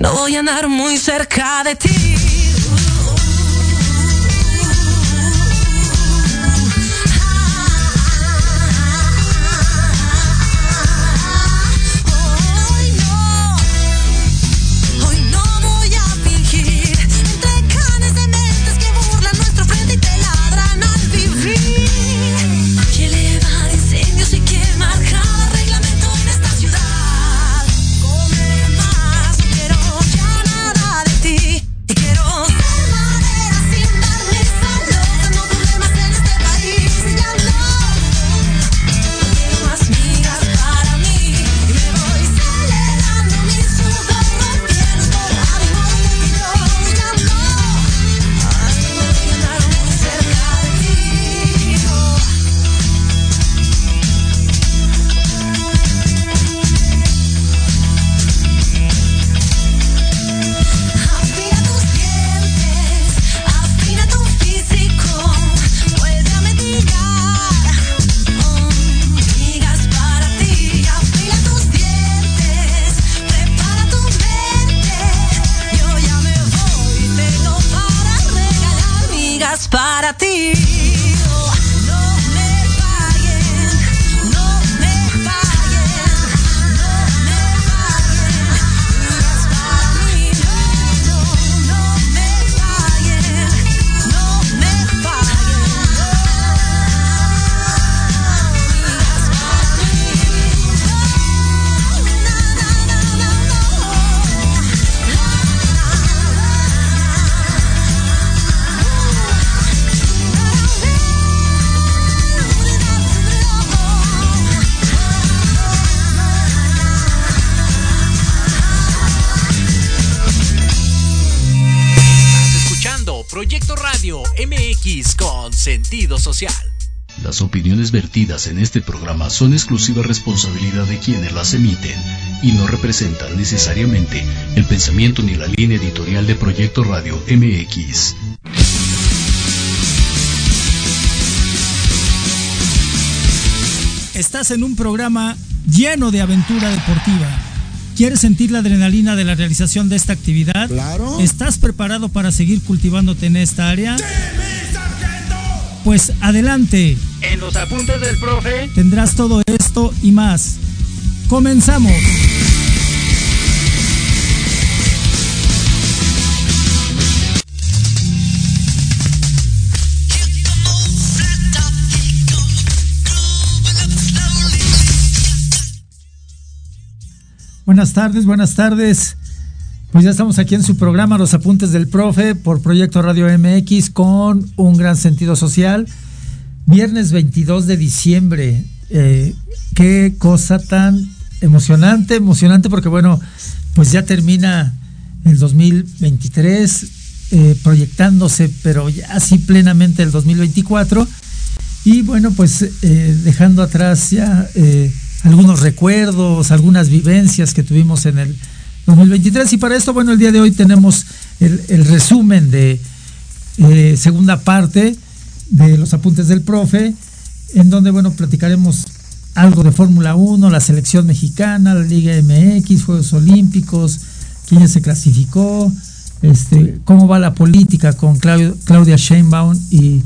no voy a andar muy cerca de ti. Social. Las opiniones vertidas en este programa son exclusiva responsabilidad de quienes las emiten y no representan necesariamente el pensamiento ni la línea editorial de Proyecto Radio MX. Estás en un programa lleno de aventura deportiva. ¿Quieres sentir la adrenalina de la realización de esta actividad? Claro. ¿Estás preparado para seguir cultivándote en esta área? Pues adelante. En los apuntes del profe tendrás todo esto y más. Comenzamos. Buenas tardes, buenas tardes. Pues ya estamos aquí en su programa Los Apuntes del Profe por Proyecto Radio MX con un gran sentido social. Viernes 22 de diciembre. Eh, qué cosa tan emocionante, emocionante porque bueno, pues ya termina el 2023 eh, proyectándose, pero ya así plenamente el 2024. Y bueno, pues eh, dejando atrás ya algunos recuerdos, algunas vivencias que tuvimos en el 2023. Y para esto, bueno, el día de hoy tenemos el, resumen de eh, segunda parte de los apuntes del profe, en donde, bueno, platicaremos algo de Fórmula 1, la selección mexicana, la Liga MX, Juegos Olímpicos, quién se clasificó, este, cómo va la política con Claudia Sheinbaum y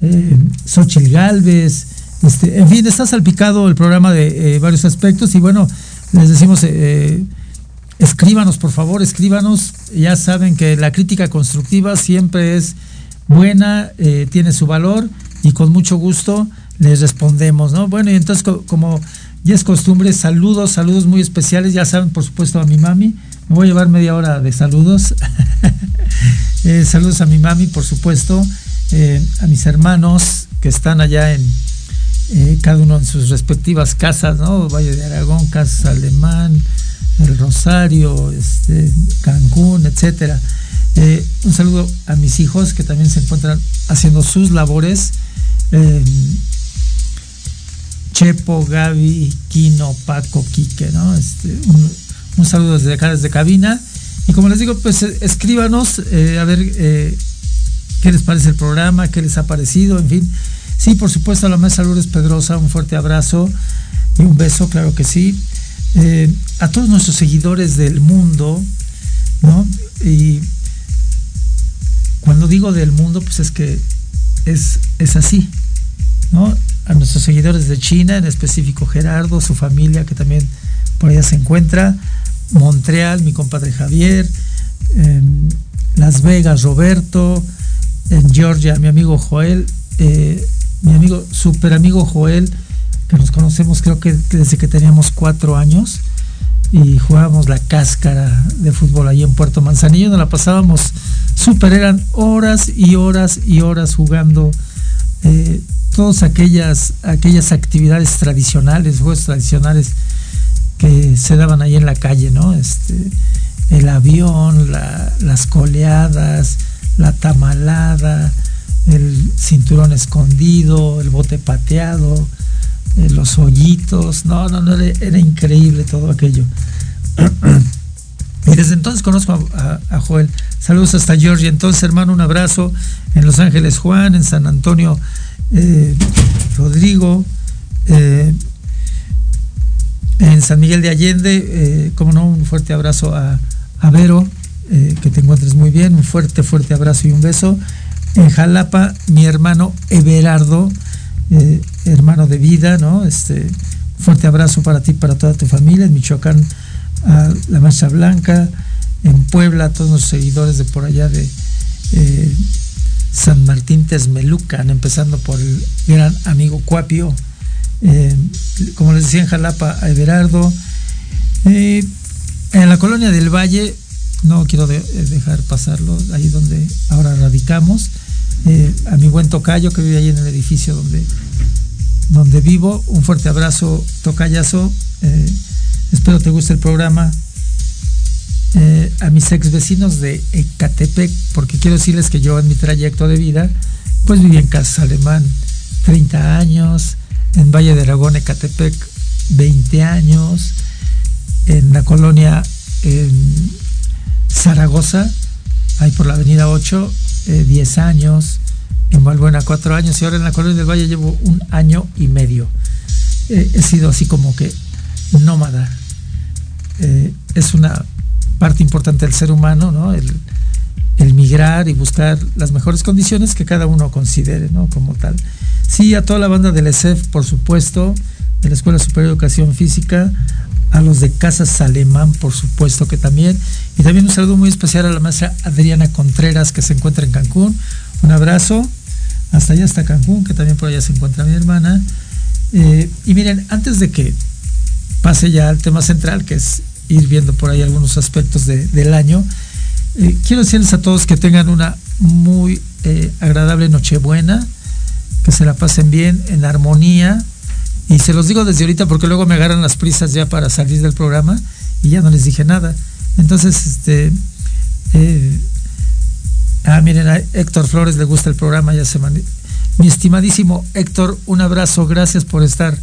eh, Xochitl Galvez. Este, en fin, está salpicado el programa de eh, varios aspectos y bueno, les decimos eh, escríbanos, por favor, escríbanos. Ya saben que la crítica constructiva siempre es buena, eh, tiene su valor y con mucho gusto les respondemos, ¿no? Bueno, y entonces como ya es costumbre, saludos, saludos muy especiales, ya saben, por supuesto, a mi mami. Me voy a llevar media hora de saludos. Eh, saludos a mi mami, por supuesto, eh, a mis hermanos que están allá en cada uno en sus respectivas casas, ¿no? Valle de Aragón, Casa Alemán, el Rosario, este, Cancún, etcétera. Eh, un saludo a mis hijos que también se encuentran haciendo sus labores. Eh, Chepo, Gaby, Quino, Paco, Quique, ¿no? Este, un, saludo desde acá, desde cabina. Y como les digo, pues eh, escríbanos a ver qué les parece el programa, qué les ha parecido, en fin. Sí, por supuesto, a la maestra Lourdes Pedrosa, un fuerte abrazo y un beso, claro que sí. Eh, a todos nuestros seguidores del mundo, ¿no? Y cuando digo del mundo, pues es que es, es así, ¿no? A nuestros seguidores de China, en específico Gerardo, su familia que también por allá se encuentra, Montreal, mi compadre Javier, Las Vegas, Roberto, en Georgia, mi amigo Joel, eh, mi amigo, super amigo Joel, nos conocemos creo que desde que teníamos cuatro años y jugábamos la cáscara de fútbol ahí en Puerto Manzanillo, nos la pasábamos súper, eran horas y horas y horas jugando eh, todas aquellas, aquellas actividades tradicionales, juegos tradicionales que se daban ahí en la calle, ¿no? Este, el avión, las coleadas, la tamalada, el cinturón escondido, el bote pateado, eh, los hoyitos, no, no, no, era, increíble todo aquello. y desde entonces conozco a, Joel. Saludos hasta Georgia. Entonces, hermano, un abrazo en Los Ángeles, Juan, en San Antonio, eh, Rodrigo, eh, en San Miguel de Allende, como no, un fuerte abrazo a, a Vero, que te encuentres muy bien, un fuerte, fuerte abrazo y un beso. En Jalapa, mi hermano Everardo, eh, hermano de vida, ¿no? Este, fuerte abrazo para ti, para toda tu familia, en Michoacán, a la Mancha Blanca, en Puebla, a todos los seguidores de por allá de eh, San Martín Tesmelucan, empezando por el gran amigo Cuapio, eh, como les decía en Jalapa, a Everardo. en la colonia del Valle, no quiero dejar pasarlo, ahí donde ahora radicamos, eh, a mi buen tocayo que vive ahí en el edificio donde, donde vivo. Un fuerte abrazo, tocayazo. Eh, espero te guste el programa. Eh, a mis ex vecinos de Ecatepec, porque quiero decirles que yo en mi trayecto de vida, pues viví en Casa Alemán 30 años, en Valle de Aragón, Ecatepec 20 años, en la colonia en Zaragoza, ahí por la avenida 8, 10 eh, años, en Valbuena 4 años y ahora en la Colonia del Valle llevo un año y medio. Eh, he sido así como que nómada. Eh, es una parte importante del ser humano, ¿no? El, migrar y buscar las mejores condiciones que cada uno considere, ¿no? Como tal. Sí, a toda la banda del ESEF, por supuesto, de la Escuela Superior de Educación Física, a los de Casas Alemán, por supuesto que también. Y también un saludo muy especial a la maestra Adriana Contreras, que se encuentra en Cancún. Un abrazo. Hasta allá, hasta Cancún, que también por allá se encuentra mi hermana. Eh, y miren, antes de que pase ya al tema central, que es ir viendo por ahí algunos aspectos del año, eh, quiero decirles a todos que tengan una muy eh, agradable Nochebuena, que se la pasen bien, en armonía, y se los digo desde ahorita porque luego me agarran las prisas ya para salir del programa y ya no les dije nada. Entonces, este. Eh, ah, miren, a Héctor Flores le gusta el programa, ya se Mi estimadísimo Héctor, un abrazo, gracias por estar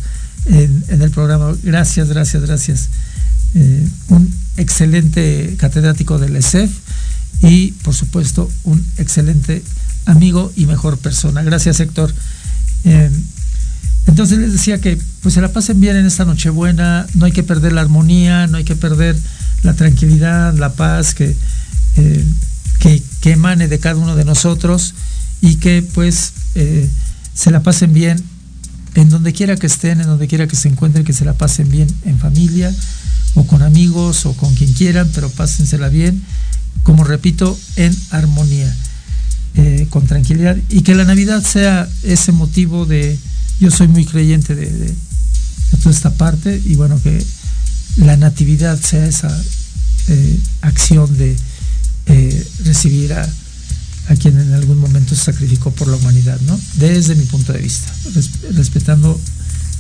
en, el programa. Gracias, gracias, gracias. Eh, un excelente catedrático del ESEF y, por supuesto, un excelente amigo y mejor persona. Gracias, Héctor. Eh, entonces les decía que pues se la pasen bien en esta Nochebuena, no hay que perder la armonía, no hay que perder la tranquilidad, la paz que, eh, emane de cada uno de nosotros y que pues eh, se la pasen bien en donde quiera que estén, en donde quiera que se encuentren, que se la pasen bien en familia o con amigos o con quien quieran, pero pásensela bien, como repito, en armonía, eh, con tranquilidad y que la Navidad sea ese motivo de yo soy muy creyente de, toda esta parte y bueno, que la natividad sea esa eh, acción de eh, recibir a, quien en algún momento se sacrificó por la humanidad, ¿no? Desde mi punto de vista, respetando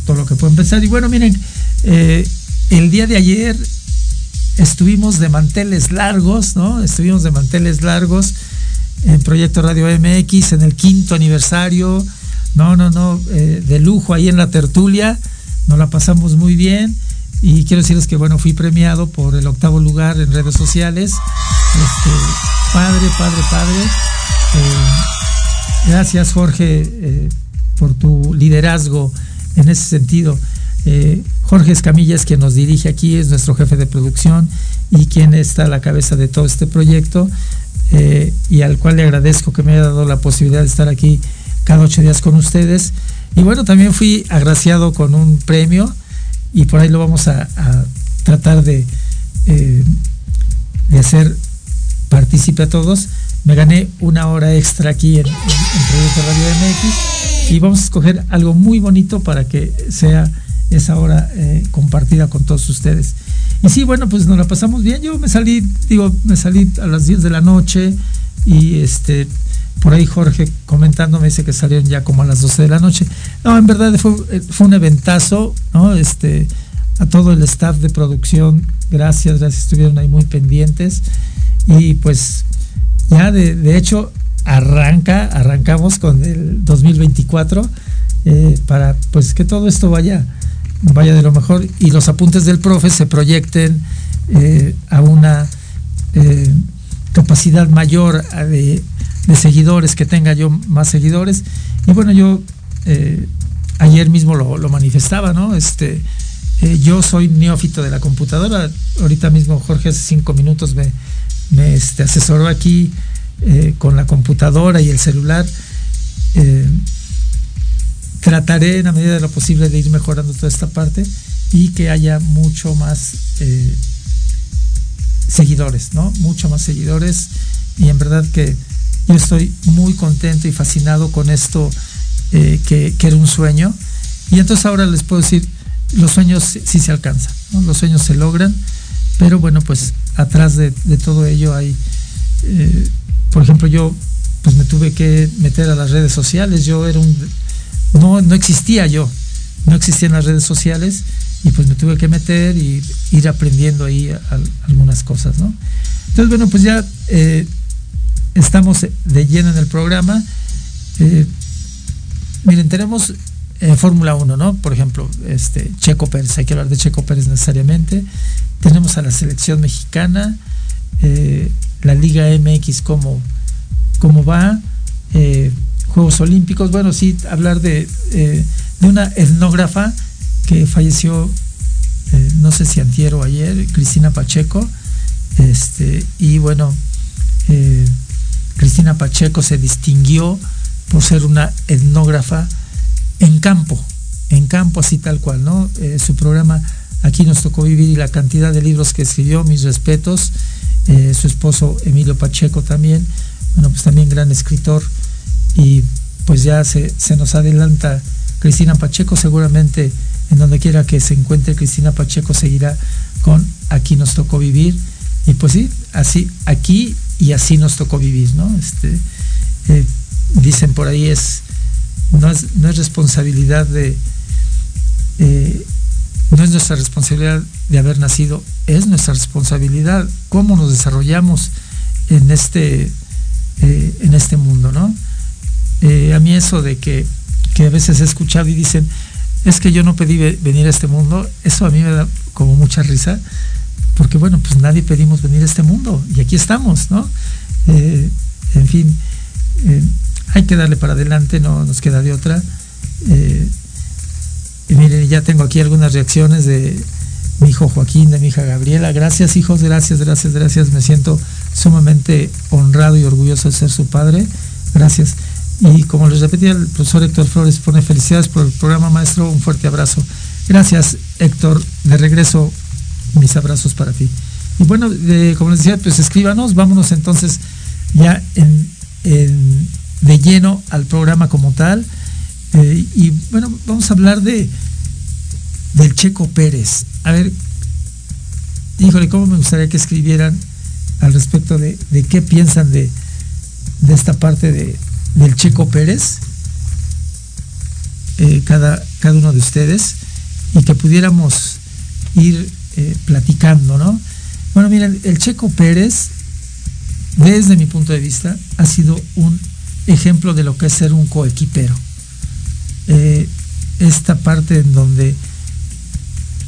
todo lo que puede empezar. Y bueno, miren, eh, el día de ayer estuvimos de manteles largos, ¿no? Estuvimos de manteles largos en Proyecto Radio MX en el quinto aniversario no, no, no, eh, de lujo ahí en la tertulia, nos la pasamos muy bien y quiero decirles que bueno, fui premiado por el octavo lugar en redes sociales. Este, padre, padre, padre. Eh, gracias Jorge eh, por tu liderazgo en ese sentido. Jorge Escamilla es quien nos dirige aquí, es nuestro jefe de producción y quien está a la cabeza de todo este proyecto y al cual le agradezco que me haya dado la posibilidad de estar aquí cada ocho días con ustedes. Y bueno, también fui agraciado con un premio y por ahí lo vamos a, tratar de, eh, de hacer partícipe a todos. Me gané una hora extra aquí en, en, Proyecto Radio MX y vamos a escoger algo muy bonito para que sea esa hora eh, compartida con todos ustedes. Y sí, bueno, pues nos la pasamos bien. Yo me salí, digo, me salí a las 10 de la noche y este por ahí Jorge comentando me dice que salieron ya como a las 12 de la noche. No, en verdad fue, fue un eventazo, ¿no? Este, a todo el staff de producción, gracias, gracias, estuvieron ahí muy pendientes. Y pues ya de, de hecho arranca, arrancamos con el 2024 eh, para pues que todo esto vaya, vaya de lo mejor y los apuntes del profe se proyecten eh, a una eh, capacidad mayor de de seguidores, que tenga yo más seguidores. Y bueno, yo eh, ayer mismo lo, manifestaba, ¿no? Este, eh, yo soy neófito de la computadora. Ahorita mismo Jorge hace cinco minutos me, me este, asesoró aquí eh, con la computadora y el celular. trataré en la medida de lo posible de ir mejorando toda esta parte y que haya mucho más seguidores, ¿no? Mucho más seguidores y en verdad que yo estoy muy contento y fascinado con esto eh, que, era un sueño. Y entonces ahora les puedo decir, los sueños sí, se alcanzan, los sueños se logran, pero bueno, pues atrás de, todo ello hay, eh, por ejemplo, yo pues me tuve que meter a las redes sociales, yo era un, no, no existía yo, no existían las redes sociales y pues me tuve que meter y ir aprendiendo ahí algunas cosas, ¿no? Entonces, bueno, pues ya eh, estamos de lleno en el programa. Eh, miren, tenemos eh, Fórmula 1, ¿no? Por ejemplo, este, Checo Pérez, hay que hablar de Checo Pérez necesariamente. Tenemos a la selección mexicana, eh, la Liga MX, cómo, cómo va, Juegos Olímpicos. Bueno, sí, hablar de, de una etnógrafa que falleció, no sé si antier o ayer, Cristina Pacheco. Este, y bueno, Cristina Pacheco se distinguió por ser una etnógrafa en campo, en campo así tal cual, ¿no? Eh, su programa Aquí nos tocó vivir y la cantidad de libros que escribió, mis respetos, eh, su esposo Emilio Pacheco también, bueno, pues también gran escritor y pues ya se, se nos adelanta Cristina Pacheco, seguramente en donde quiera que se encuentre Cristina Pacheco seguirá con Aquí nos tocó vivir y pues sí, así aquí y así nos tocó vivir, ¿no? Este, eh, dicen por ahí es no, es, no es responsabilidad de, eh, no es nuestra responsabilidad de haber nacido, es nuestra responsabilidad cómo nos desarrollamos en este, eh, en este mundo, ¿no? a mí eso de que, que a veces he escuchado y dicen, es que yo no pedí venir a este mundo, eso a mí me da como mucha risa, porque bueno, pues nadie pedimos venir a este mundo y aquí estamos, ¿no? Eh, en fin, eh, hay que darle para adelante, no nos queda de otra. Eh, y miren, ya tengo aquí algunas reacciones de mi hijo Joaquín, de mi hija Gabriela. Gracias, hijos, gracias, gracias, gracias. Me siento sumamente honrado y orgulloso de ser su padre. Gracias. Y como les repetía, el profesor Héctor Flores pone felicidades por el programa, maestro. Un fuerte abrazo. Gracias, Héctor. De regreso mis abrazos para ti. Y bueno, como les decía, pues escríbanos, vámonos entonces ya de lleno al programa como tal. Eh, y bueno, vamos a hablar de del Checo Pérez. A ver, híjole, cómo me gustaría que escribieran al respecto de, qué piensan de, de, esta parte de, del Checo Pérez, eh, cada, cada uno de ustedes, y que pudiéramos ir eh, platicando, ¿no? Bueno, miren, el Checo Pérez, desde mi punto de vista, ha sido un ejemplo de lo que es ser un coequipero. Eh, esta parte en donde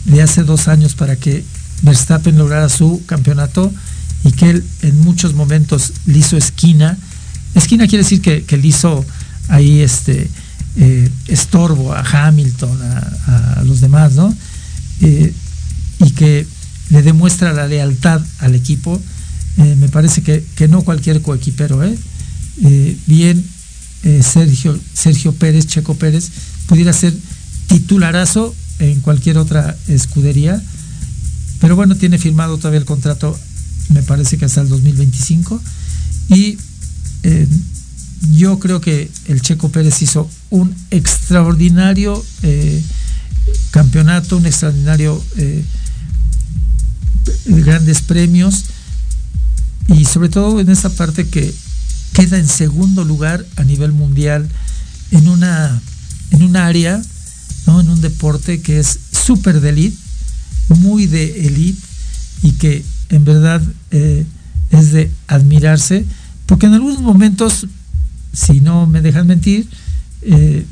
de hace dos años para que Verstappen lograra su campeonato y que él en muchos momentos le hizo esquina. Esquina quiere decir que, que le hizo ahí este, estorbo a Hamilton, a, los demás, ¿no? Y que le demuestra la lealtad al equipo. me parece que, que, no cualquier coequipero, ¿eh? bien Sergio, Sergio Pérez, Checo Pérez, pudiera ser titularazo en cualquier otra escudería. Pero bueno, tiene firmado todavía el contrato, me parece que hasta el 2025. Y eh, yo creo que el Checo Pérez hizo un extraordinario eh, campeonato, un extraordinario eh, grandes premios y sobre todo en esa parte que queda en segundo lugar a nivel mundial en una en un área en un deporte que es súper de elite, muy de elite y que en verdad eh, es de admirarse, porque en algunos momentos, si no me dejan mentir, eh,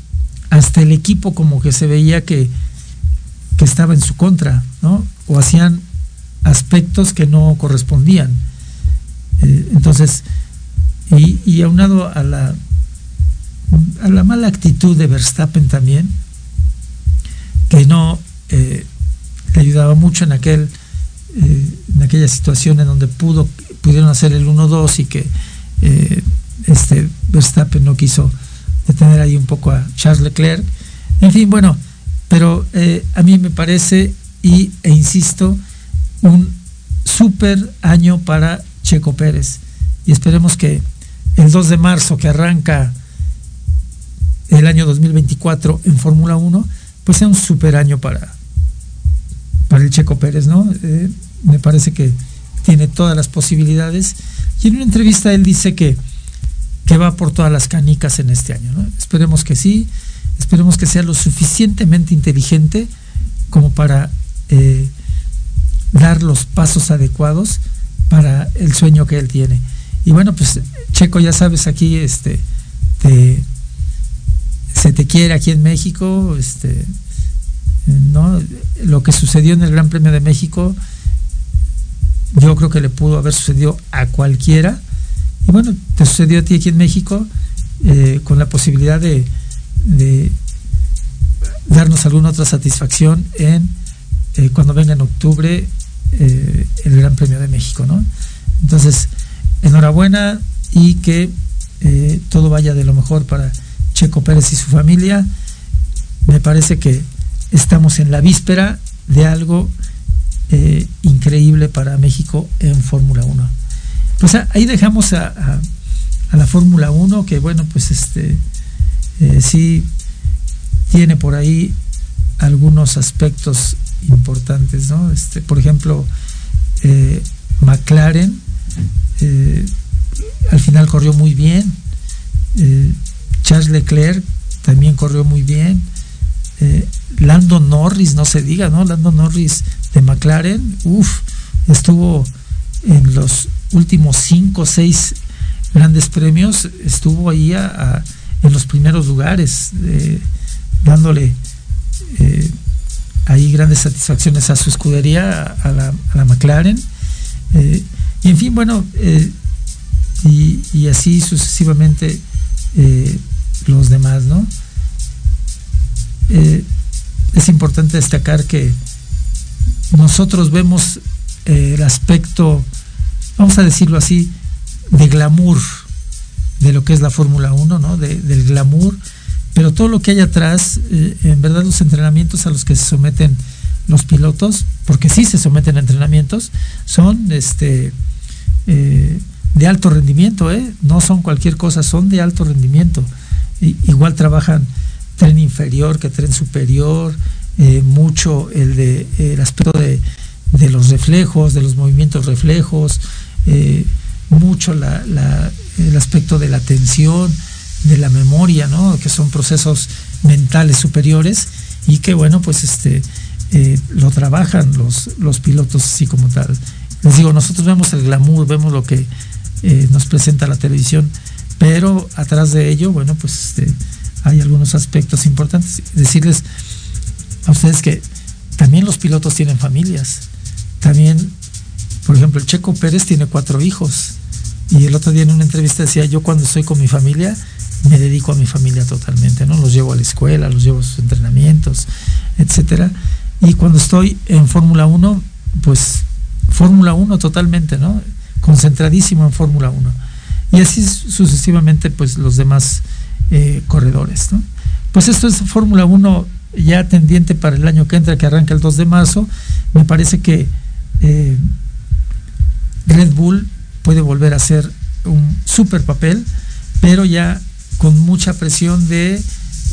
hasta el equipo como que se veía que, que estaba en su contra, ¿no? O hacían aspectos que no correspondían. Eh, entonces, y, aunado a la, a la mala actitud de Verstappen también, que no eh, le ayudaba mucho en aquel eh, en aquella situación en donde pudo pudieron hacer el 1-2 y que este Verstappen no quiso detener ahí un poco a Charles Leclerc. En fin, bueno, pero a mí me parece y, e insisto, un súper año para Checo Pérez. Y esperemos que el 2 de marzo que arranca el año 2024 en Fórmula 1, pues sea un super año para, para el Checo Pérez, ¿no? Eh, me parece que tiene todas las posibilidades. Y en una entrevista él dice que, que va por todas las canicas en este año, ¿no? Esperemos que sí, esperemos que sea lo suficientemente inteligente como para eh, dar los pasos adecuados para el sueño que él tiene. Y bueno, pues Checo, ya sabes, aquí este, te, se te quiere aquí en México, este, ¿no? Lo que sucedió en el Gran Premio de México, yo creo que le pudo haber sucedido a cualquiera. Y bueno, te sucedió a ti aquí en México eh, con la posibilidad de, darnos alguna otra satisfacción en eh, cuando venga en octubre eh, el Gran Premio de México, ¿no? Entonces, enhorabuena y que todo vaya de lo mejor para Checo Pérez y su familia. Me parece que estamos en la víspera de algo eh, increíble para México en Fórmula 1. Pues ahí dejamos a, la Fórmula 1, que bueno, pues este eh, sí tiene por ahí algunos aspectos importantes, ¿no? Este, por ejemplo, eh, McLaren al final corrió muy bien. Charles Leclerc también corrió muy bien. Eh, Lando Norris, no se diga, ¿no? Lando Norris de McLaren, uff, estuvo en los últimos cinco o seis grandes premios, estuvo ahí en los primeros lugares, eh, dándole eh, ahí grandes satisfacciones a su escudería, a la, McLaren. y en fin, bueno, y, y, así sucesivamente los demás, ¿no? Eh, es importante destacar que nosotros vemos eh, el aspecto, vamos a decirlo así, de glamour de lo que es la Fórmula 1, ¿no? del glamour, pero todo lo que hay atrás, eh, en verdad los entrenamientos a los que se someten los pilotos, porque sí se someten a entrenamientos, son este de alto rendimiento, ¿eh? no son cualquier cosa, son de alto rendimiento igual trabajan tren inferior que tren superior, eh, mucho el, de, el aspecto de, los reflejos, de los movimientos reflejos, eh, mucho el aspecto de la atención, de la memoria, ¿no? que son procesos mentales superiores y que bueno, pues este eh, lo trabajan los, los pilotos así como tal. Les digo, nosotros vemos el glamour, vemos lo que nos presenta la televisión, pero atrás de ello, bueno, pues este, hay algunos aspectos importantes. Decirles a ustedes que también los pilotos tienen familias. También, por ejemplo, el Checo Pérez tiene cuatro hijos. Y el otro día en una entrevista decía, yo cuando estoy con mi familia, me dedico a mi familia totalmente, ¿no? Los llevo a la escuela, los llevo a sus entrenamientos, etcétera. Y cuando estoy en Fórmula 1, pues Fórmula 1 totalmente, ¿no? Concentradísimo en Fórmula 1. Y así sucesivamente, pues los demás eh, corredores, ¿no? Pues esto es Fórmula 1 ya tendiente para el año que entra, que arranca el 2 de marzo. Me parece que eh, Red Bull puede volver a hacer un super papel, pero ya con mucha presión de,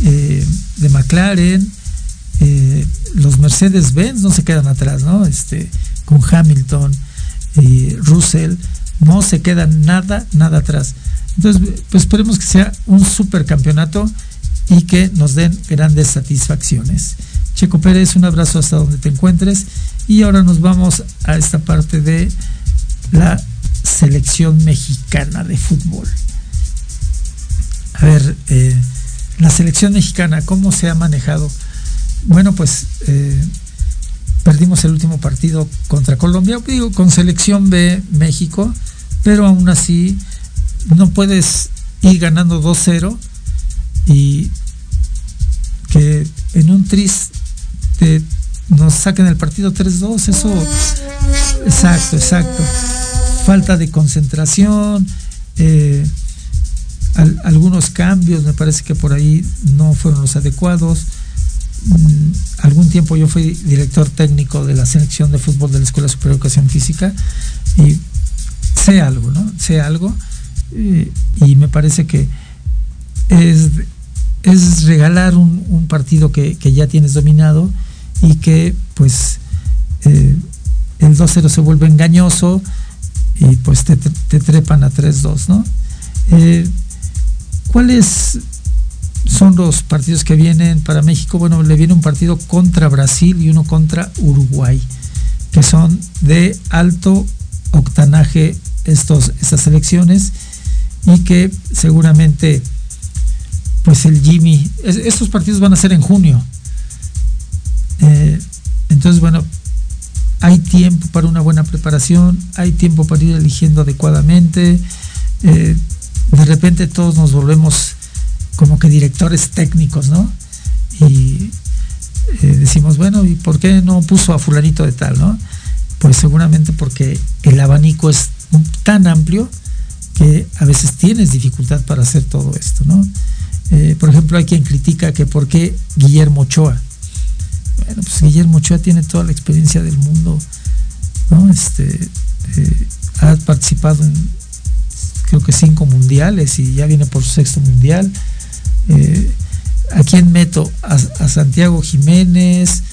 eh, de McLaren, eh, los Mercedes-Benz no se quedan atrás, ¿no? Este, con Hamilton Russell, no se quedan nada, nada atrás. Entonces, pues esperemos que sea un supercampeonato y que nos den grandes satisfacciones. Checo Pérez, un abrazo hasta donde te encuentres y ahora nos vamos a esta parte de la selección mexicana de fútbol. A ver, eh, la selección mexicana, ¿cómo se ha manejado? Bueno, pues eh, perdimos el último partido contra Colombia, digo, con selección B México, pero aún así no puedes ir ganando 2-0 y que en un tris nos saquen el partido 3-2, eso, exacto, exacto falta de concentración, eh, algunos cambios me parece que por ahí no fueron los adecuados. Mm, algún tiempo yo fui director técnico de la selección de fútbol de la Escuela Superior de Educación Física y sé algo, ¿no? Sé algo eh, y me parece que es, es regalar un, partido que, ya tienes dominado y que pues eh, el 2-0 se vuelve engañoso y pues te, trepan a 3-2, ¿no? Eh, ¿Cuáles son los partidos que vienen para México? Bueno, le viene un partido contra Brasil y uno contra Uruguay, que son de alto octanaje estas elecciones y que seguramente pues el Jimmy, estos partidos van a ser en junio. Eh, entonces, bueno, hay tiempo para una buena preparación, hay tiempo para ir eligiendo adecuadamente. Eh, de repente todos nos volvemos como que directores técnicos, ¿no? Y eh, decimos, bueno, ¿y por qué no puso a fulanito de tal, ¿no? Pues seguramente porque el abanico es tan amplio que a veces tienes dificultad para hacer todo esto, ¿no? Eh, por ejemplo, hay quien critica que por qué Guillermo Ochoa bueno, pues Guillermo Ochoa tiene toda la experiencia del mundo, ¿no? Este, eh, ha participado en creo que cinco mundiales y ya viene por su sexto mundial. Eh, ¿A quién meto? A, Santiago Jiménez,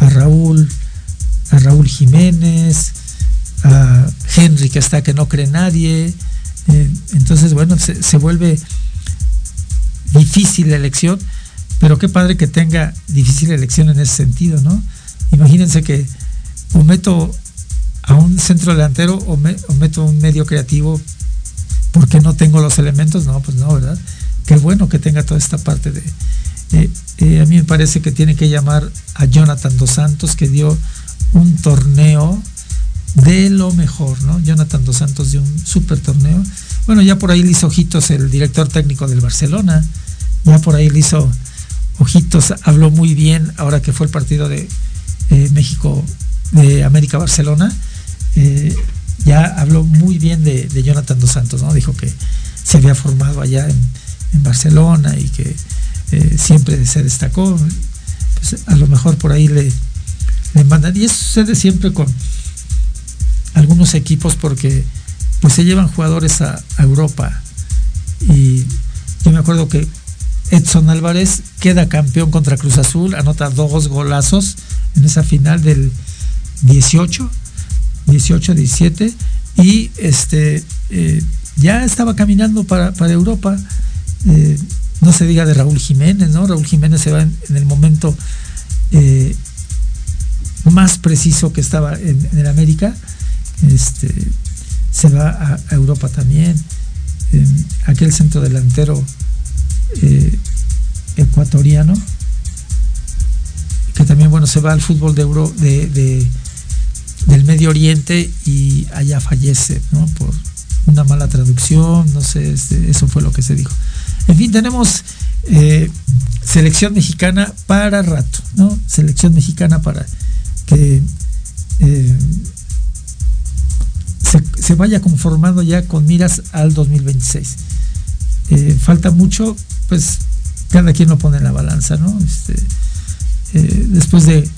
a Raúl, a Raúl Jiménez, a Henry que está que no cree nadie. Eh, entonces, bueno, se, vuelve difícil la elección pero qué padre que tenga difícil elección en ese sentido, ¿no? Imagínense que o meto a un centro delantero o, meto un medio creativo porque no tengo los elementos, no, pues no, ¿verdad? Qué bueno que tenga toda esta parte de... Eh, eh, a mí me parece que tiene que llamar a Jonathan Dos Santos, que dio un torneo de lo mejor, ¿no? Jonathan Dos Santos dio un super torneo. Bueno, ya por ahí le hizo ojitos el director técnico del Barcelona, ya por ahí le hizo Ojitos habló muy bien ahora que fue el partido de eh, México, de América Barcelona. Ya habló muy bien de, Jonathan dos Santos, ¿no? Dijo que se había formado allá en, Barcelona y que eh, siempre se destacó. Pues a lo mejor por ahí le, le mandan. Y eso sucede siempre con algunos equipos porque pues se llevan jugadores a Europa. Y yo me acuerdo que Edson Álvarez queda campeón contra Cruz Azul, anota dos golazos en esa final del 18, 18-17 y este eh, ya estaba caminando para, Europa. Eh, no se diga de Raúl Jiménez, ¿no? Raúl Jiménez se va en, el momento eh, más preciso que estaba en, el América. Este, se va a, Europa también. aquel centro delantero ecuatoriano, que también bueno se va al fútbol de, Euro, de, del Medio Oriente y allá fallece, ¿no? Por una mala traducción, no sé, este, eso fue lo que se dijo. En fin, tenemos eh, selección mexicana para rato, ¿no? Selección mexicana para que eh, se, vaya conformando ya con miras al 2026. Eh, falta mucho, pues cada quien lo pone en la balanza, ¿no? Este, después de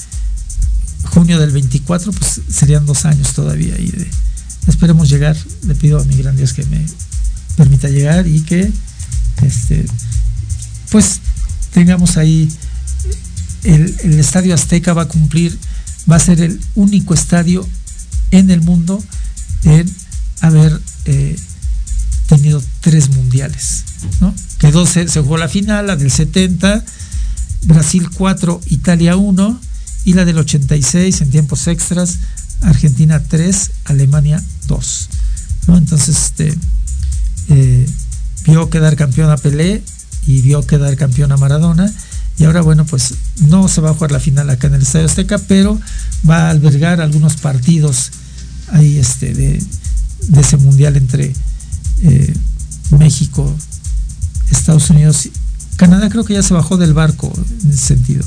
junio del 24, pues serían dos años todavía y esperemos llegar. Le pido a mi gran Dios que me permita llegar y que este, pues tengamos ahí el, Estadio Azteca va a cumplir, va a ser el único estadio en el mundo en haber eh, tenido tres mundiales. ¿no? Quedó, se, se, jugó la final, la del 70, Brasil 4, Italia 1, y la del 86 en tiempos extras, Argentina 3, Alemania 2. ¿no? Entonces, este, eh, vio quedar campeón a Pelé y vio quedar campeón a Maradona. Y ahora, bueno, pues no se va a jugar la final acá en el Estadio Azteca, pero va a albergar algunos partidos ahí este, de, ese mundial entre eh, México, Estados Unidos, Canadá creo que ya se bajó del barco en ese sentido.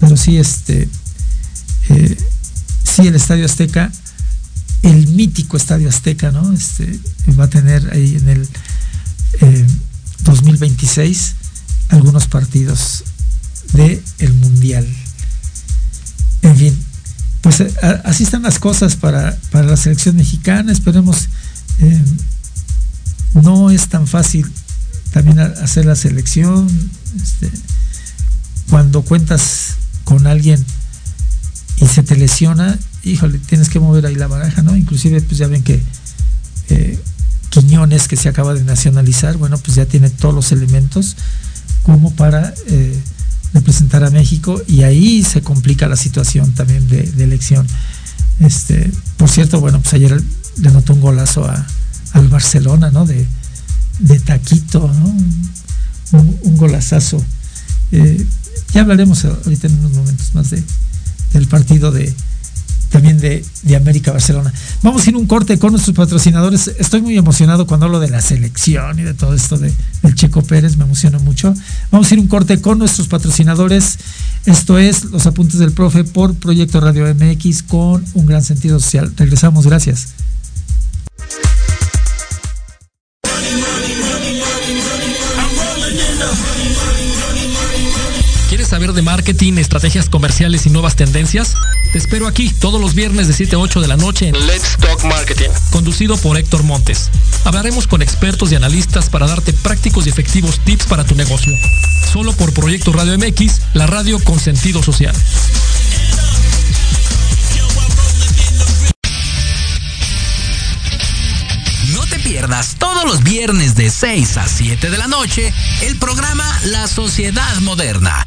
Pero sí, este, eh, sí, el Estadio Azteca, el mítico Estadio Azteca, ¿no? Este, va a tener ahí en el 2026 eh, algunos partidos del el Mundial. En fin, pues eh, así están las cosas para, la selección mexicana. Esperemos, no es tan fácil también hacer la selección. Este, cuando cuentas con alguien y se te lesiona, híjole, tienes que mover ahí la baraja, ¿no? Inclusive, pues ya ven que eh, Quiñones, que se acaba de nacionalizar, bueno, pues ya tiene todos los elementos como para eh, representar a México y ahí se complica la situación también de, elección. Este, por cierto, bueno, pues ayer le notó un golazo a, al Barcelona, ¿no? De, taquito, ¿no? Un, golazazo. Eh, ya hablaremos ahorita en unos momentos más de, del partido de también de, América Barcelona. Vamos a ir un corte con nuestros patrocinadores. Estoy muy emocionado cuando hablo de la selección y de todo esto de, del Checo Pérez, me emociona mucho. Vamos a ir un corte con nuestros patrocinadores. Esto es Los Apuntes del Profe por Proyecto Radio MX con un gran sentido social. Regresamos, gracias. Saber de marketing, estrategias comerciales y nuevas tendencias? Te espero aquí todos los viernes de 7 a 8 de la noche en Let's Talk Marketing, conducido por Héctor Montes. Hablaremos con expertos y analistas para darte prácticos y efectivos tips para tu negocio. Solo por Proyecto Radio MX, la radio con sentido social. No te pierdas todos los viernes de 6 a 7 de la noche el programa La Sociedad Moderna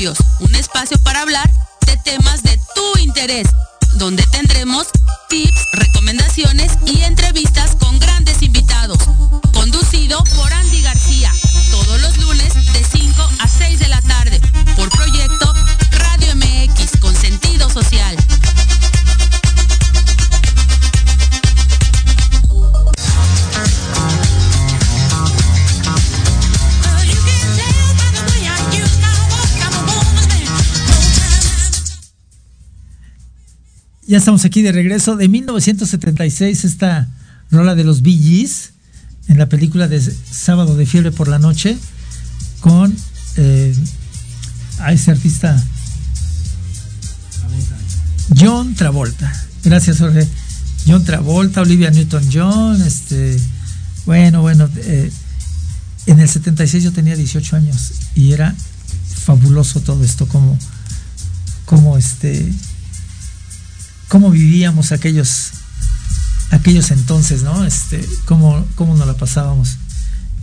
Un espacio para hablar de temas de tu interés, donde tendremos Ya estamos aquí de regreso. De 1976, esta rola de los Bee Gees en la película de Sábado de Fiebre por la Noche con eh, a ese artista John Travolta. Gracias, Jorge. John Travolta, Olivia Newton-John, este, bueno, bueno, eh, en el 76 yo tenía 18 años y era fabuloso todo esto, como, como este, cómo vivíamos aquellos, aquellos entonces, ¿no? Este, cómo, cómo nos la pasábamos.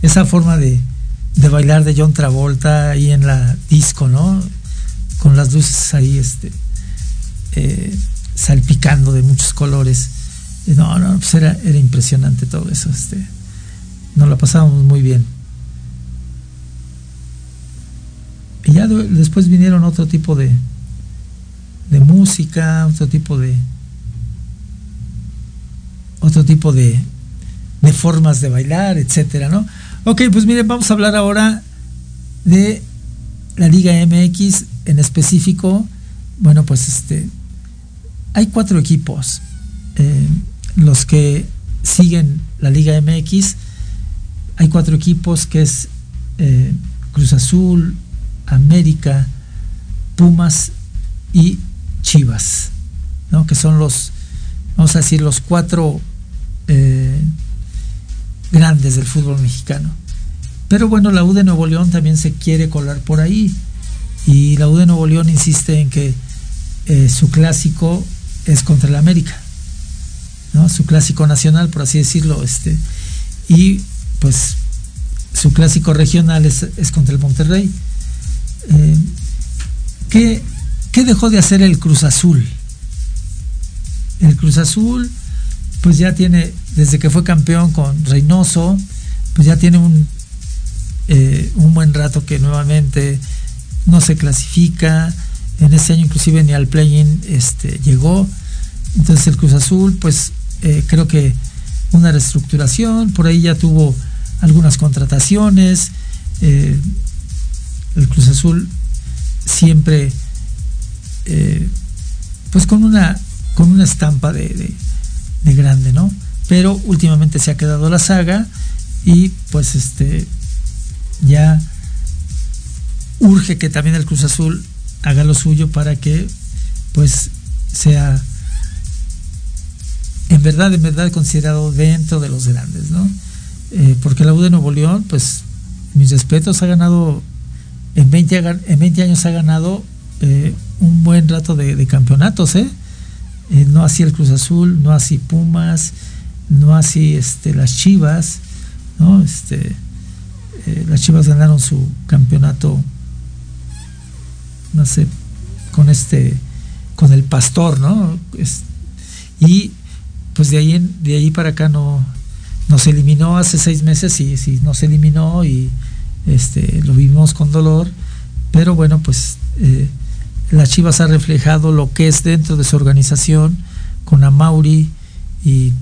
Esa forma de, de bailar de John Travolta ahí en la disco, ¿no? Con las luces ahí, este, eh, salpicando de muchos colores. No, no, pues era, era impresionante todo eso. Este, nos la pasábamos muy bien. Y ya de- después vinieron otro tipo de, de música, otro tipo de otro tipo de, de formas de bailar, etcétera, ¿no? Ok, pues miren, vamos a hablar ahora de la Liga MX en específico. Bueno, pues este hay cuatro equipos. eh, los que siguen la Liga MX, hay cuatro equipos que es eh, Cruz Azul, América, Pumas y Chivas, ¿no? que son los, vamos a decir, los cuatro eh, grandes del fútbol mexicano. Pero bueno, la U de Nuevo León también se quiere colar por ahí. Y la U de Nuevo León insiste en que eh, su clásico es contra el América. ¿no? Su clásico nacional, por así decirlo. Este, y pues su clásico regional es, es contra el Monterrey. Eh, ¿qué, ¿Qué dejó de hacer el Cruz Azul? El Cruz Azul, pues ya tiene, desde que fue campeón con Reynoso, pues ya tiene un, eh, un buen rato que nuevamente no se clasifica. En ese año inclusive ni al play-in este, llegó. Entonces el Cruz Azul, pues eh, creo que una reestructuración, por ahí ya tuvo algunas contrataciones. eh, el Cruz Azul siempre eh, pues con una con una estampa de, de- de grande, ¿no? Pero últimamente se ha quedado la saga y pues este ya urge que también el Cruz Azul haga lo suyo para que pues sea en verdad, en verdad considerado dentro de los grandes, ¿no? Eh, porque la U de Nuevo León, pues mis respetos, ha ganado en 20, ha gan- en 20 años ha ganado eh, un buen rato de, campeonatos, ¿eh? Eh, no así el Cruz Azul, no así Pumas, no así este, las Chivas, ¿no? Este, eh, las Chivas ganaron su campeonato, no sé, con este, con el Pastor, ¿no? Y pues de ahí, en- de ahí para acá no, nos eliminó hace seis meses y sí, nos eliminó y este, lo vivimos con dolor, pero bueno, pues eh, las Chivas ha reflejado lo que es dentro de su organización con Amauri y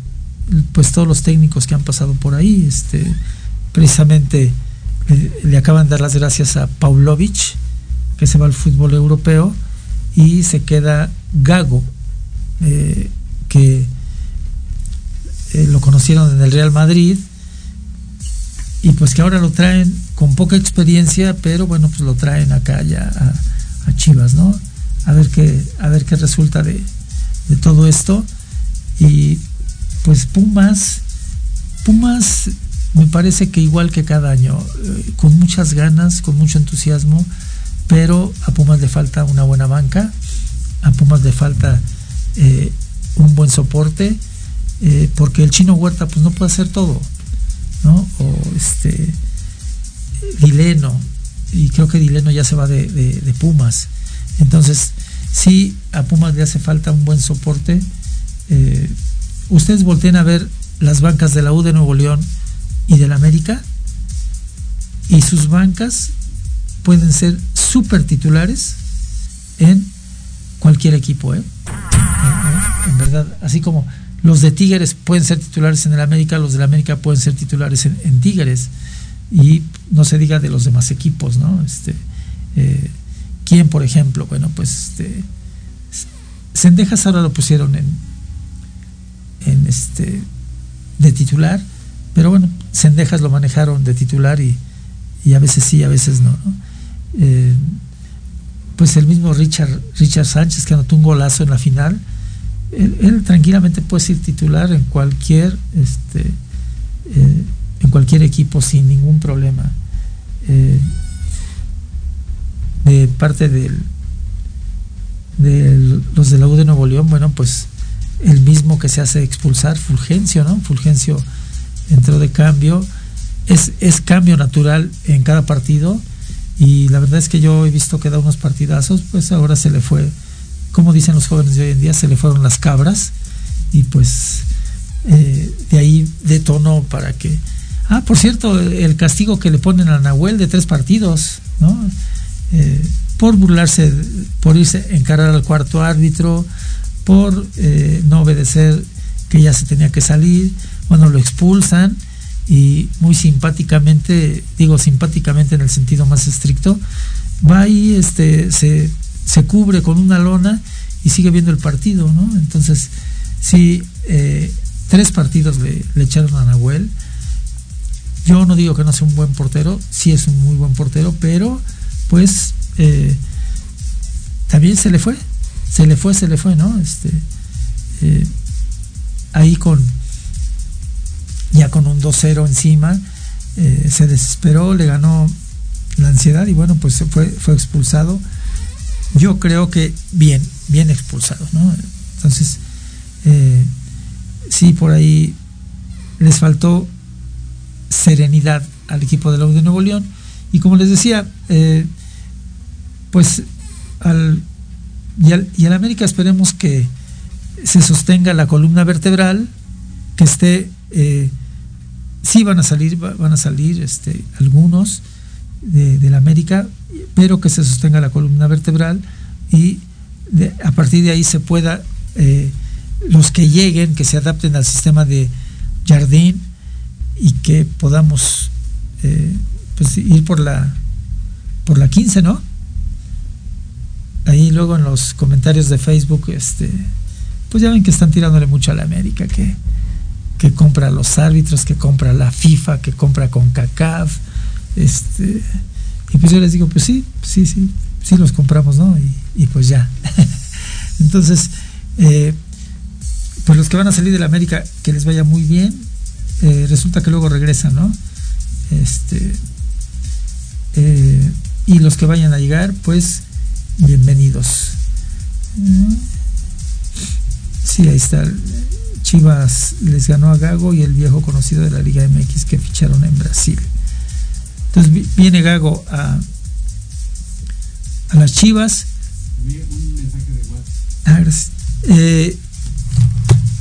pues todos los técnicos que han pasado por ahí, este, precisamente le, acaban de dar las gracias a Paulovic, que se va al fútbol europeo, y se queda Gago, eh, que eh, lo conocieron en el Real Madrid y pues que ahora lo traen con poca experiencia, pero bueno, pues lo traen acá ya a, a Chivas, ¿no? A ver qué, a ver qué resulta de, todo esto. Y pues Pumas, Pumas me parece que igual que cada año, eh, con muchas ganas, con mucho entusiasmo, pero a Pumas le falta una buena banca. a Pumas le falta eh, un buen soporte, eh, porque el chino Huerta pues no puede hacer todo, ¿no? O este Dileno, y creo que Dileno ya se va de, Pumas. Entonces, sí, a Pumas le hace falta un buen soporte. Eh, ustedes volteen a ver las bancas de la U de Nuevo León y del América, y sus bancas pueden ser súper titulares en cualquier equipo, ¿eh? En, verdad, así como los de Tigres pueden ser titulares en el América, los del América pueden ser titulares en, Tigres y no se diga de los demás equipos, ¿no? Este, eh, ¿Quién, por ejemplo? Bueno, pues este, Sendejas ahora lo pusieron en, en este, de titular, pero bueno, Sendejas lo manejaron de titular y, y a veces sí, a veces no. Eh, pues el mismo Richard, Richard Sánchez que anotó un golazo en la final, él, tranquilamente puede ser titular en cualquier, este, eh, en cualquier equipo sin ningún problema. Eh, de parte de los de la U de Nuevo León, bueno, pues el mismo que se hace expulsar, Fulgencio, ¿no? Fulgencio entró de cambio, es, es cambio natural en cada partido y la verdad es que yo he visto que da unos partidazos, pues ahora se le fue, como dicen los jóvenes de hoy en día, se le fueron las cabras y pues eh, de ahí detonó para que... Ah, por cierto, el castigo que le ponen a Nahuel de tres partidos, ¿no? Eh, por burlarse, por irse encarar al cuarto árbitro, por eh, no obedecer que ya se tenía que salir, bueno, lo expulsan y muy simpáticamente, digo simpáticamente en el sentido más estricto, va ahí, este, se, se cubre con una lona y sigue viendo el partido, ¿no? Entonces, sí, eh, tres partidos le, echaron a Nahuel. Yo no digo que no sea un buen portero, sí es un muy buen portero, pero pues eh, también se le fue, se le fue, se le fue, ¿no? Este, eh, ahí con ya con un 2-0 encima, eh, se desesperó, le ganó la ansiedad y bueno, pues fue, fue expulsado. Yo creo que bien, bien expulsado, ¿no? Entonces, sí, por ahí les faltó serenidad al equipo de la U de Nuevo León. Y como les decía, eh, pues al y, al y América esperemos que se sostenga la columna vertebral, que esté eh, sí van a salir, van a salir este, algunos de, la América, pero que se sostenga la columna vertebral y a partir de ahí se pueda, eh, los que lleguen, que se adapten al sistema de Jardín y que podamos eh, pues ir por la por la 15, ¿no? Ahí luego en los comentarios de Facebook, este, pues ya ven que están tirándole mucho a la América, que que compra los árbitros, que compra la FIFA, que compra con CACAF. Este, y pues yo les digo, pues sí, sí, sí, sí los compramos, ¿no? Y, pues ya. Entonces, eh, pues los que van a salir de la América, que les vaya muy bien. Eh, resulta que luego regresan, ¿no? Este, eh, y los que vayan a llegar, pues bienvenidos. Sí, ahí está. Chivas les ganó a Gago y el viejo conocido de la Liga MX que ficharon en Brasil. Entonces viene Gago a, a las Chivas. Ah,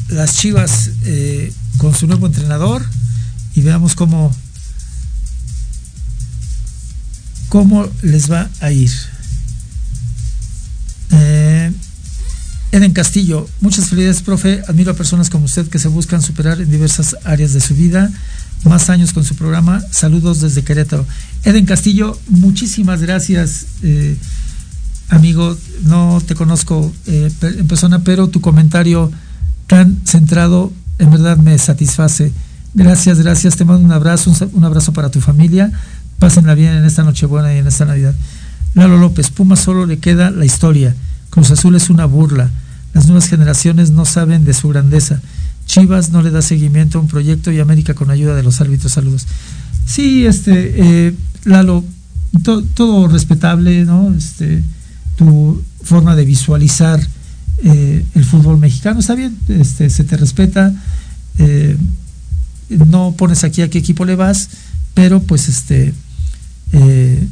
las Chivas con su nuevo entrenador y veamos cómo, cómo les va a ir. Eh, Eden Castillo, muchas felicidades, profe. Admiro a personas como usted que se buscan superar en diversas áreas de su vida. Más años con su programa. Saludos desde Querétaro. Eden Castillo, muchísimas gracias, eh, amigo. No te conozco eh, en persona, pero tu comentario tan centrado en verdad me satisface. Gracias, gracias. Te mando un abrazo, un, abrazo para tu familia. Pásenla bien en esta Nochebuena y en esta Navidad. Lalo López, Puma solo le queda la historia. Cruz Azul es una burla. Las nuevas generaciones no saben de su grandeza. Chivas no le da seguimiento a un proyecto y América con ayuda de los árbitros. Saludos. Sí, este, eh, Lalo, todo respetable, ¿no? Este, tu forma de visualizar eh, el fútbol mexicano. Está bien, este, se te respeta, eh, no pones aquí a qué equipo le vas, pero pues este, eh,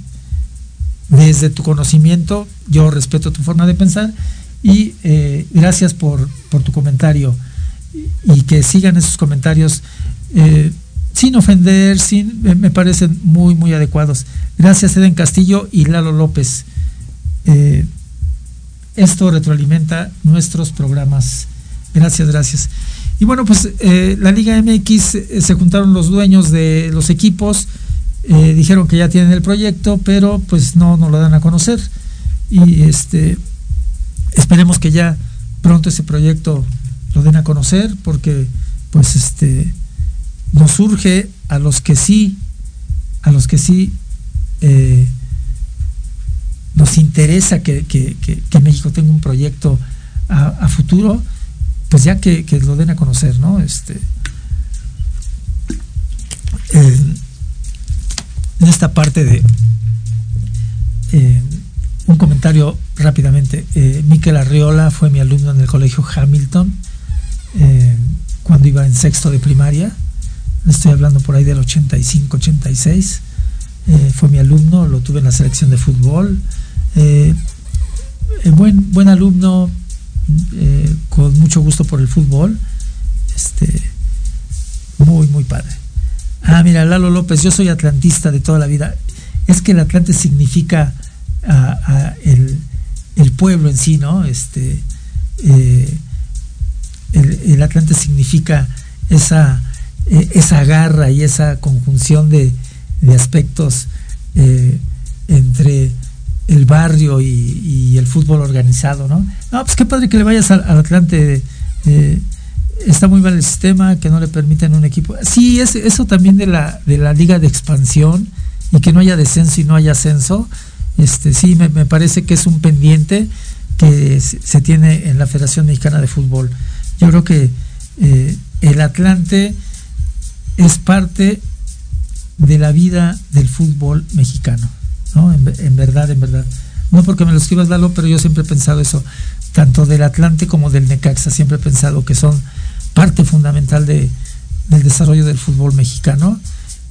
desde tu conocimiento, yo respeto tu forma de pensar y gracias por, por, tu comentario y que sigan esos comentarios sin ofender, sin, me parecen muy, muy adecuados. Gracias Eden Castillo y Lalo López. Esto retroalimenta nuestros programas. Gracias, gracias. Y bueno, pues eh, la Liga MX eh, se juntaron los dueños de los equipos, eh, dijeron que ya tienen el proyecto, pero pues no nos lo dan a conocer. Y este esperemos que ya pronto ese proyecto lo den a conocer, porque pues este nos surge a los que sí, a los que sí nos interesa que, México tenga un proyecto a, futuro, pues ya que, lo den a conocer, ¿no? Este, en esta parte de un comentario rápidamente. Eh, Miquel Arriola fue mi alumno en el colegio Hamilton eh, cuando iba en sexto de primaria. Estoy hablando por ahí del 85, 86. Eh, fue mi alumno, lo tuve en la selección de fútbol. Eh, eh, buen, buen alumno, eh, con mucho gusto por el fútbol. Este, muy, muy padre. Ah, mira, Lalo López, yo soy atlantista de toda la vida. Es que el Atlante significa el, pueblo en sí, ¿no? Este, el, Atlante significa esa, esa garra y esa conjunción de, aspectos entre el barrio y, el fútbol organizado, ¿no? No, pues qué padre que le vayas al, Atlante. Eh, está muy mal el sistema, que no le permiten un equipo. Sí, es, eso también de la, de la liga de expansión y que no haya descenso y no haya ascenso. Este, sí, me, parece que es un pendiente que se, tiene en la Federación Mexicana de Fútbol. Yo creo que eh, el Atlante es parte de la vida del fútbol mexicano. En, verdad, en verdad. No porque me lo escribas, Lalo, pero yo siempre he pensado eso, tanto del Atlante como del Necaxa, siempre he pensado que son parte fundamental de, del desarrollo del fútbol mexicano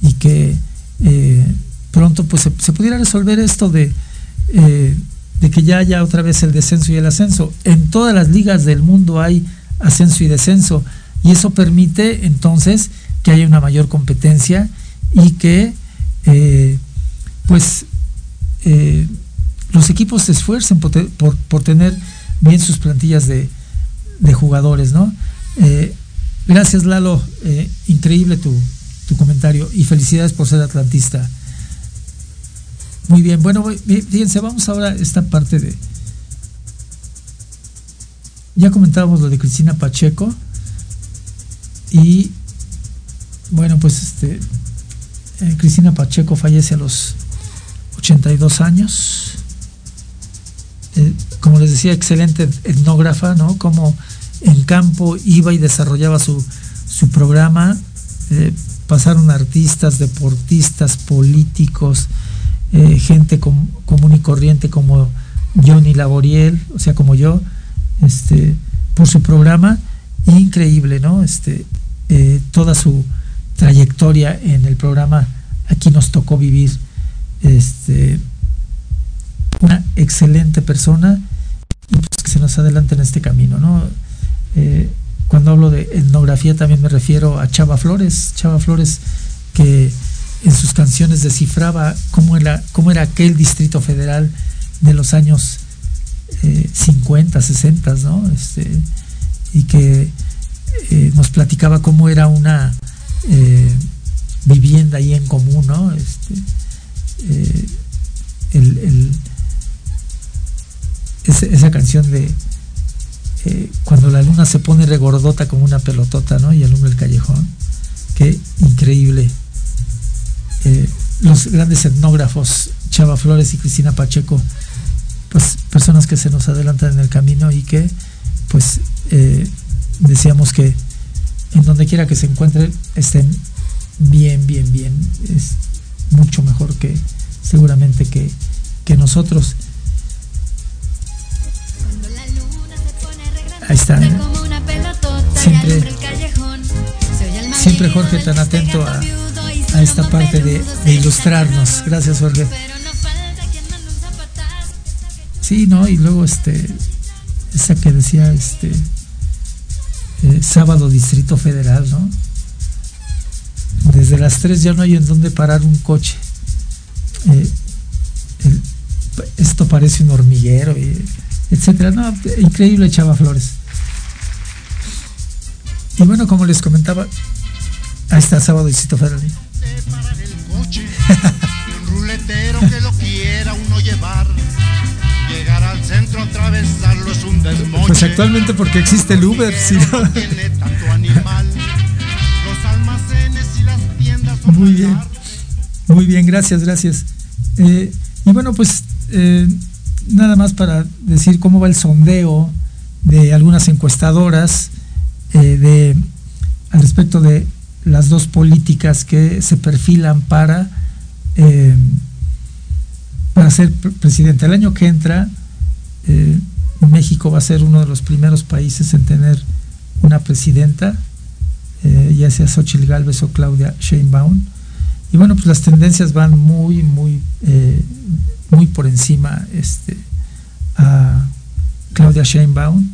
y que eh, pronto pues se, pudiera resolver esto de, eh, de que ya haya otra vez el descenso y el ascenso. En todas las ligas del mundo hay ascenso y descenso y eso permite entonces que haya una mayor competencia y que eh, pues eh, los equipos se esfuercen por, por, tener bien sus plantillas de, jugadores, ¿no? Eh, gracias Lalo, increíble tu, comentario y felicidades por ser atlantista. Muy bien, bueno, fíjense, vamos ahora a esta parte de... Ya comentábamos lo de Cristina Pacheco y bueno, pues este Cristina Pacheco fallece a los 82 años. Eh, como les decía, excelente etnógrafa, ¿no? Como en campo iba y desarrollaba su, programa. Eh, pasaron artistas, deportistas, políticos, eh, gente común y corriente como Johnny Laboriel, o sea, como yo, este, por su programa. Increíble, ¿no? Este, toda su trayectoria en el programa Aquí nos tocó vivir este, una excelente persona y pues que se nos adelante en este camino, ¿no? Eh, cuando hablo de etnografía también me refiero a Chava Flores, Chava Flores que en sus canciones descifraba cómo era, cómo era aquel distrito federal de los años 50, eh, 60, ¿no? Este, y que eh, nos platicaba cómo era una vivienda ahí en común, ¿no? Este, eh, esa canción de eh, cuando la luna se pone regordota como una pelotota, ¿no? Y alumbra el callejón. Qué increíble. Eh, los grandes etnógrafos, Chava Flores y Cristina Pacheco, pues personas que se nos adelantan en el camino y que, pues, deseamos que en donde quiera que se encuentren estén bien, bien, bien. Es mucho mejor que seguramente que, nosotros. Ahí está. Siempre, siempre Jorge tan atento a, a esta parte de, de, ilustrarnos. Gracias Jorge. Sí, no, y luego este, esa que decía este eh, sábado Distrito Federal, ¿no? Desde las 3 ya no hay en dónde parar un coche. Eh, esto parece un hormiguero, y, etcétera. No, increíble Chava Flores. Y bueno, como les comentaba, ahí está sábado Distrito Federal. un ruletero que lo quiera uno llevar. Centro, atravesarlo es un desmoche. Pues actualmente porque existe el Uber, si no. Tiene tanto animal. Los almacenes y las tiendas son Muy bien. Muy bien, gracias, gracias. Eh, y bueno, pues eh, nada más para decir cómo va el sondeo de algunas encuestadoras eh, de, al respecto de las dos políticas que se perfilan para, para ser presidente. El año que entra, eh, México va a ser uno de los primeros países en tener una presidenta, eh, ya sea Xochitl Galvez o Claudia Sheinbaum. Y bueno, pues las tendencias van muy, muy, eh, muy por encima este, a Claudia Sheinbaum.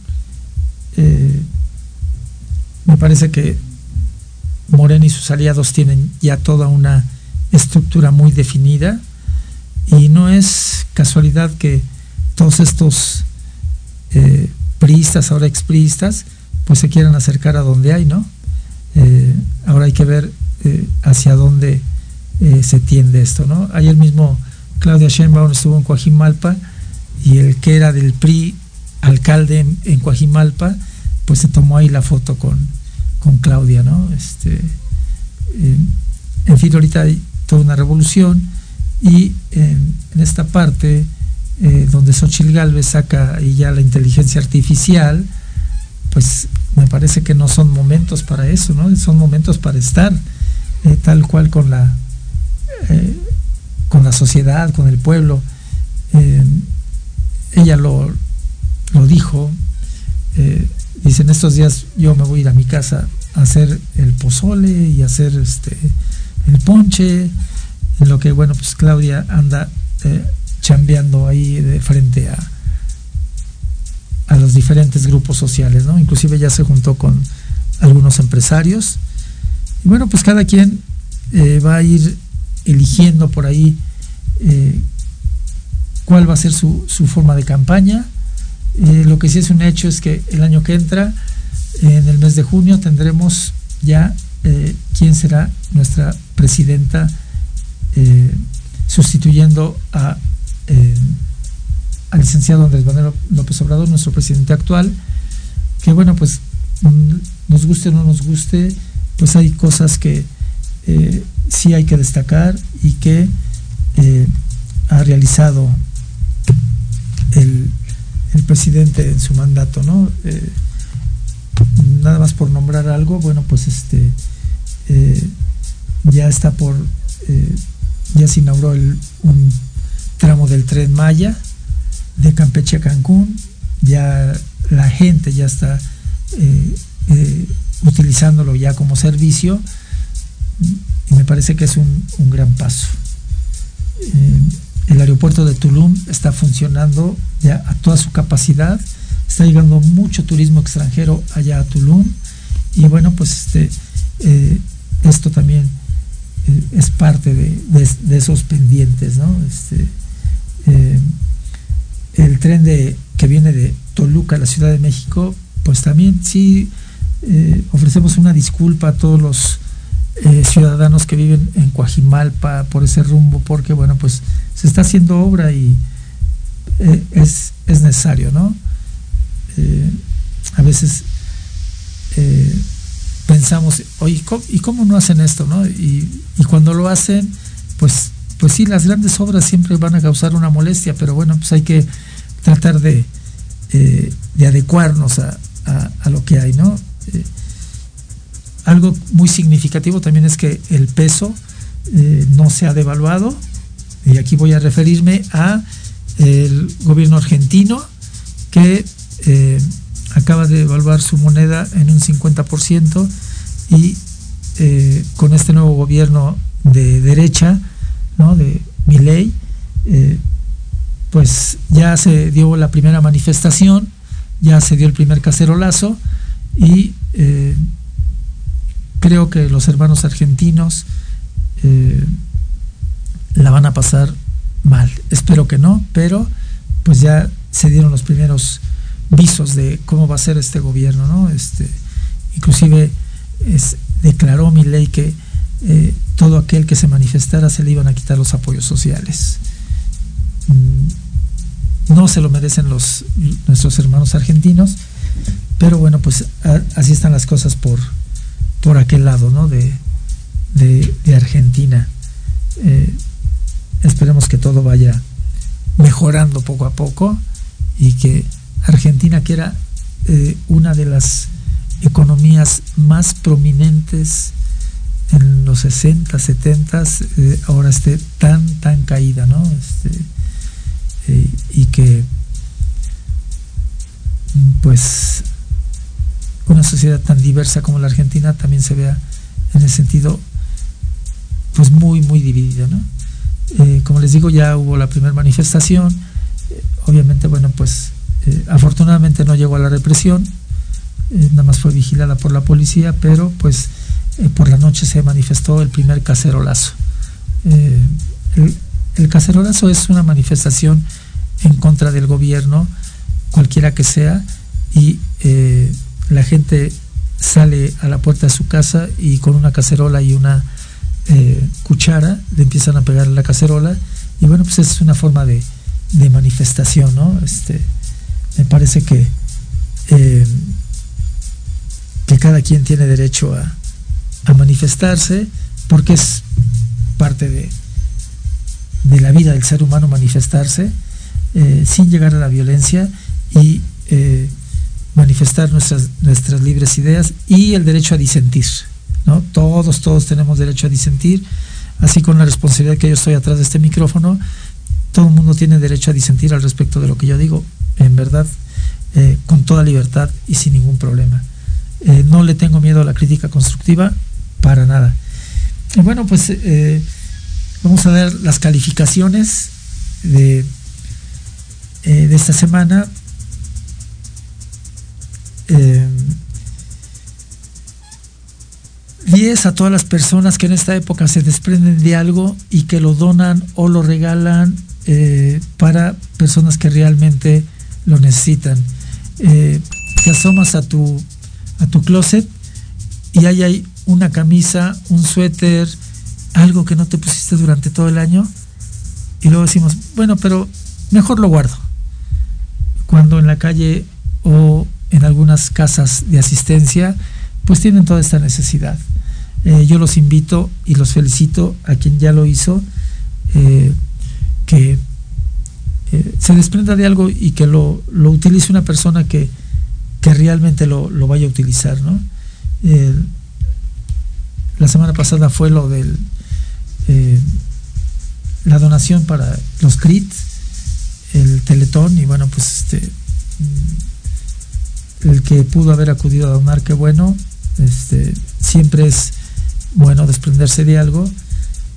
Me parece que Morena y sus aliados tienen ya toda una estructura muy definida y no es casualidad que todos estos eh, priistas, ahora expriistas, pues se quieran acercar a donde hay, ¿no? Eh, ahora hay que ver eh, hacia dónde se tiende esto, ¿no? Ayer mismo Claudia Sheinbaum estuvo en Coajimalpa y el que era del PRI alcalde en, en Coajimalpa, pues se tomó ahí la foto con, con Claudia, ¿no? Este, en fin, ahorita hay toda una revolución y en esta parte eh, donde Xochitl Galvez saca ahí ya la inteligencia artificial, pues me parece que no son momentos para eso, ¿no? Son momentos para estar eh, tal cual con la eh, con la sociedad, con el pueblo. Ella lo, lo dijo, dice en estos días yo me voy a ir a mi casa a hacer el pozole y hacer este el ponche, en lo que bueno pues Claudia anda chambeando ahí de frente a los diferentes grupos sociales, ¿no? Inclusive ya se juntó con algunos empresarios. Y bueno, pues cada quien eh, va a ir eligiendo por ahí eh, cuál va a ser su, su forma de campaña. Eh, lo que sí es un hecho es que el año que entra, en el mes de junio, tendremos ya quién será nuestra presidenta sustituyendo a al licenciado Andrés Manuel López Obrador, nuestro presidente actual, que bueno, pues nos guste o no nos guste, pues hay cosas que eh, sí hay que destacar y que eh, ha realizado el, el, presidente en su mandato, ¿no? Eh, nada más por nombrar algo, bueno, pues este ya está por, ya se inauguró el, un tramo del tren Maya, de Campeche a Cancún, ya la gente ya está eh, eh, utilizándolo ya como servicio y me parece que es un, un gran paso. Eh, el aeropuerto de Tulum está funcionando ya a toda su capacidad, está llegando mucho turismo extranjero allá a Tulum y bueno, pues este, eh, esto también eh, es parte de, de, de, esos pendientes, ¿no? Este, el tren de, que viene de Toluca a la Ciudad de México, pues también sí eh, ofrecemos una disculpa a todos los eh, ciudadanos que viven en Coajimalpa por ese rumbo, porque bueno, pues se está haciendo obra y eh, es, es, necesario, ¿no? Eh, a veces pensamos, oye, ¿cómo, ¿y cómo no hacen esto, no? Y cuando lo hacen, pues pues sí, las grandes obras siempre van a causar una molestia, pero bueno, pues hay que tratar de, eh, de adecuarnos a, lo que hay, ¿no? Eh, algo muy significativo también es que el peso eh, no se ha devaluado, y aquí voy a referirme a el gobierno argentino que acaba de evaluar su moneda en un 50% y con este nuevo gobierno de derecha, ¿no? de Milei, eh, pues ya se dio la primera manifestación, ya se dio el primer cacerolazo y eh, creo que los hermanos argentinos la van a pasar mal. Espero que no, pero pues ya se dieron los primeros visos de cómo va a ser este gobierno, ¿no? Este, inclusive es, declaró mi ley que eh, todo aquel que se manifestara se le iban a quitar los apoyos sociales. Mm, no se lo merecen los nuestros hermanos argentinos, pero bueno, pues así están las cosas por, por aquel lado, ¿no? De, de, Argentina. Eh, esperemos que todo vaya mejorando poco a poco y que Argentina, que era eh, una de las economías más prominentes en los 60, 70, eh, ahora esté tan, tan caída, ¿no? Este, eh, y que, pues, una sociedad tan diversa como la Argentina también se vea en ese sentido, pues, muy, muy dividida, ¿no? como les digo, ya hubo la primera manifestación, obviamente, bueno, pues eh, afortunadamente no llegó a la represión, eh, nada más fue vigilada por la policía, pero pues eh, por la noche se manifestó el primer cacerolazo. El, el, cacerolazo es una manifestación en contra del gobierno, cualquiera que sea, y la gente sale a la puerta de su casa y con una cacerola y una cuchara le empiezan a pegar la cacerola y bueno pues es una forma de, de manifestación no este me parece que, eh, que cada quien tiene derecho a, manifestarse porque es parte de, de, la vida del ser humano manifestarse eh, sin llegar a la violencia y eh, manifestar nuestras, nuestras libres ideas y el derecho a disentir. ¿no? Todos, todos tenemos derecho a disentir, así con la responsabilidad que yo estoy atrás de este micrófono, todo el mundo tiene derecho a disentir al respecto de lo que yo digo en verdad, eh, con toda libertad y sin ningún problema. No le tengo miedo a la crítica constructiva, para nada. Bueno, pues eh, vamos a ver las calificaciones de, de esta semana. 10 a todas las personas que en esta época se desprenden de algo y que lo donan o lo regalan para personas que realmente lo necesitan. Eh, te asomas a tu, a tu closet y ahí hay una camisa, un suéter, algo que no te pusiste durante todo el año y luego decimos, bueno, pero mejor lo guardo. Cuando en la calle o en algunas casas de asistencia, pues tienen toda esta necesidad. Eh, yo los invito y los felicito a quien ya lo hizo, eh, que eh, se desprenda de algo y que lo, utilice una persona que, realmente lo, vaya a utilizar. ¿no? La semana pasada fue lo del eh, la donación para los CRIT, el Teletón, y bueno, pues este mm, el que pudo haber acudido a donar, qué bueno, este, siempre es bueno desprenderse de algo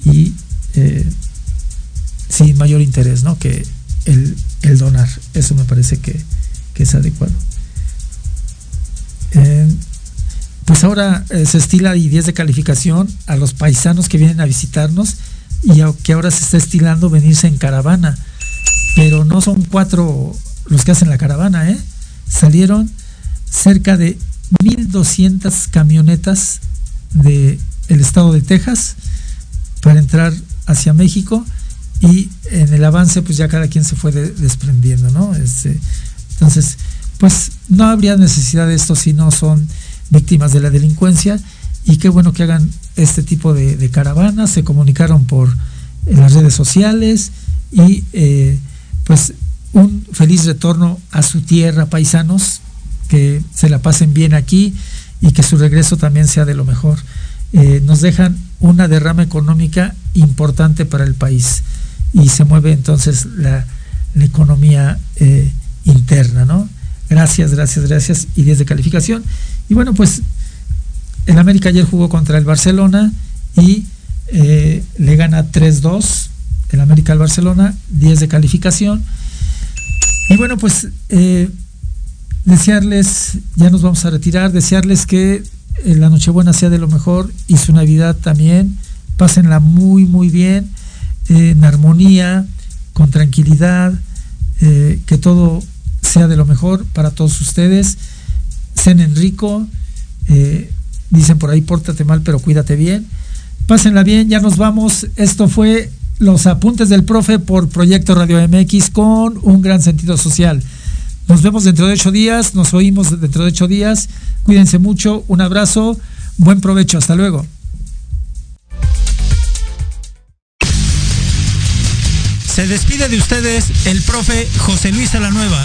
y eh, sin mayor interés, ¿no? Que el, donar. Eso me parece que, es adecuado. Pues ahora eh, se estila y 10 de calificación a los paisanos que vienen a visitarnos y que ahora se está estilando venirse en caravana. Pero no son cuatro los que hacen la caravana, ¿eh? Salieron cerca de 1.200 camionetas del el estado de Texas para entrar hacia México y en el avance pues ya cada quien se fue desprendiendo, ¿no? Este, entonces, pues no habría necesidad de esto si no son víctimas de la delincuencia y qué bueno que hagan este tipo de, caravanas, se comunicaron por las redes sociales y eh, pues un feliz retorno a su tierra, paisanos, que se la pasen bien aquí y que su regreso también sea de lo mejor. Eh, nos dejan una derrama económica importante para el país y se mueve entonces la, economía eh, interna, ¿no? Gracias, gracias, gracias. Y 10 de calificación. Y bueno, pues el América ayer jugó contra el Barcelona y eh, le gana 3-2 el América al Barcelona, 10 de calificación. Y bueno, pues eh, desearles, ya nos vamos a retirar, desearles que eh, la Nochebuena sea de lo mejor y su Navidad también. Pásenla muy, muy bien, en armonía, con tranquilidad, que todo sea de lo mejor para todos ustedes. Cenen rico, dicen por ahí, pórtate mal, pero cuídate bien. Pásenla bien, ya nos vamos. Esto fue los apuntes del profe por Proyecto Radio MX con un gran sentido social. Nos vemos dentro de ocho días, nos oímos dentro de ocho días. Cuídense mucho, un abrazo, buen provecho, hasta luego. Se despide de ustedes el profe José Luis Alanueva.